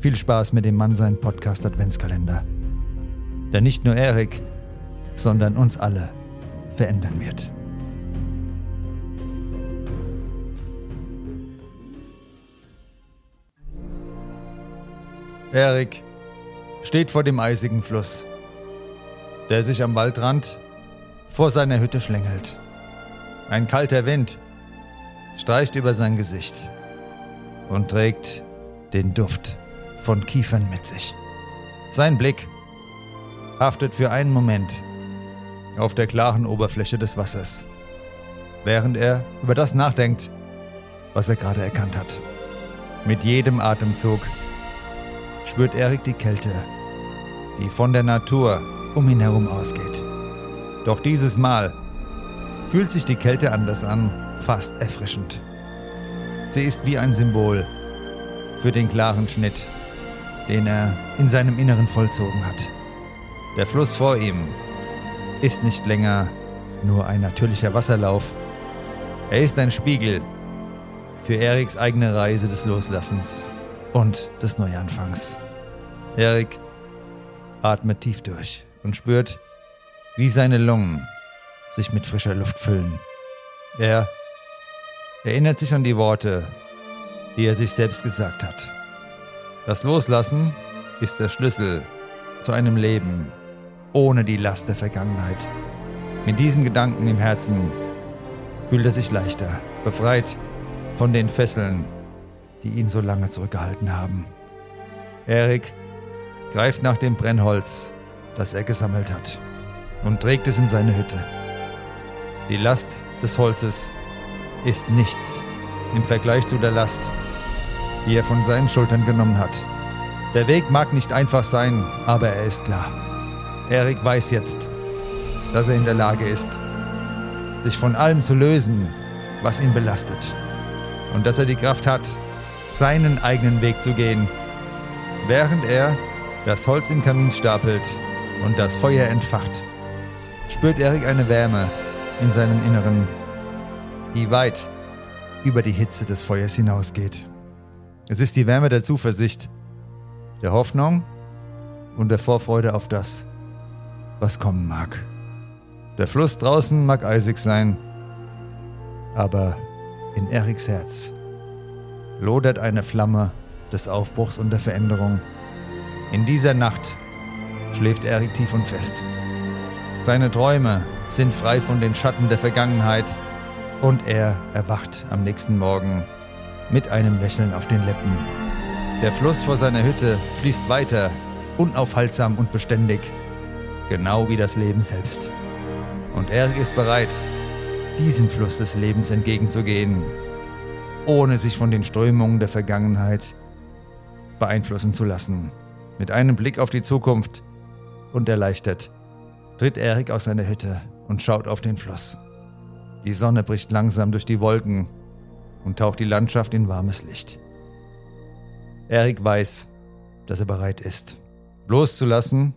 Viel Spaß mit dem Mannsein Podcast Adventskalender. Der nicht nur Erik, sondern uns alle verändern wird. Erik steht vor dem eisigen Fluss, der sich am Waldrand vor seiner Hütte schlängelt. Ein kalter Wind streicht über sein Gesicht und trägt den Duft von Kiefern mit sich. Sein Blick haftet für einen Moment auf der klaren Oberfläche des Wassers, während er über das nachdenkt, was er gerade erkannt hat. Mit jedem Atemzug spürt Erik die Kälte, die von der Natur um ihn herum ausgeht. Doch dieses Mal fühlt sich die Kälte anders an, fast erfrischend. Sie ist wie ein Symbol für den klaren Schnitt den er in seinem Inneren vollzogen hat. Der Fluss vor ihm ist nicht länger nur ein natürlicher Wasserlauf. Er ist ein Spiegel für Eriks eigene Reise des Loslassens und des Neuanfangs. Erik atmet tief durch und spürt, wie seine Lungen sich mit frischer Luft füllen. Er erinnert sich an die Worte, die er sich selbst gesagt hat. Das Loslassen ist der Schlüssel zu einem Leben ohne die Last der Vergangenheit. Mit diesen Gedanken im Herzen fühlt er sich leichter, befreit von den Fesseln, die ihn so lange zurückgehalten haben. Erik greift nach dem Brennholz, das er gesammelt hat, und trägt es in seine Hütte. Die Last des Holzes ist nichts im Vergleich zu der Last, die er von seinen Schultern genommen hat. Der Weg mag nicht einfach sein, aber er ist klar. Erik weiß jetzt, dass er in der Lage ist, sich von allem zu lösen, was ihn belastet. Und dass er die Kraft hat, seinen eigenen Weg zu gehen, während er das Holz im Kamin stapelt und das Feuer entfacht. Spürt Erik eine Wärme in seinem Inneren, die weit über die Hitze des Feuers hinausgeht. Es ist die Wärme der Zuversicht, der Hoffnung und der Vorfreude auf das, was kommen mag. Der Fluss draußen mag eisig sein, aber in Eriks Herz lodert eine Flamme des Aufbruchs und der Veränderung. In dieser Nacht schläft Erik tief und fest. Seine Träume sind frei von den Schatten der Vergangenheit und er erwacht am nächsten Morgen mit einem Lächeln auf den Lippen. Der Fluss vor seiner Hütte fließt weiter, unaufhaltsam und beständig, genau wie das Leben selbst. Und er ist bereit, diesem Fluss des Lebens entgegenzugehen, ohne sich von den Strömungen der Vergangenheit beeinflussen zu lassen. Mit einem Blick auf die Zukunft und erleichtert tritt Erik aus seiner Hütte und schaut auf den Fluss. Die Sonne bricht langsam durch die Wolken und taucht die Landschaft in warmes Licht. Erik weiß, dass er bereit ist, loszulassen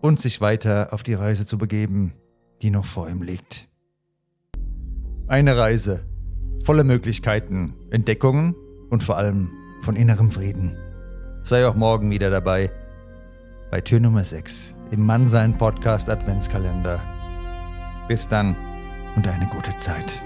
und sich weiter auf die Reise zu begeben, die noch vor ihm liegt. Eine Reise voller Möglichkeiten, Entdeckungen und vor allem von innerem Frieden. Sei auch morgen wieder dabei bei Tür Nummer 6 im Mannsein Podcast Adventskalender. Bis dann und eine gute Zeit.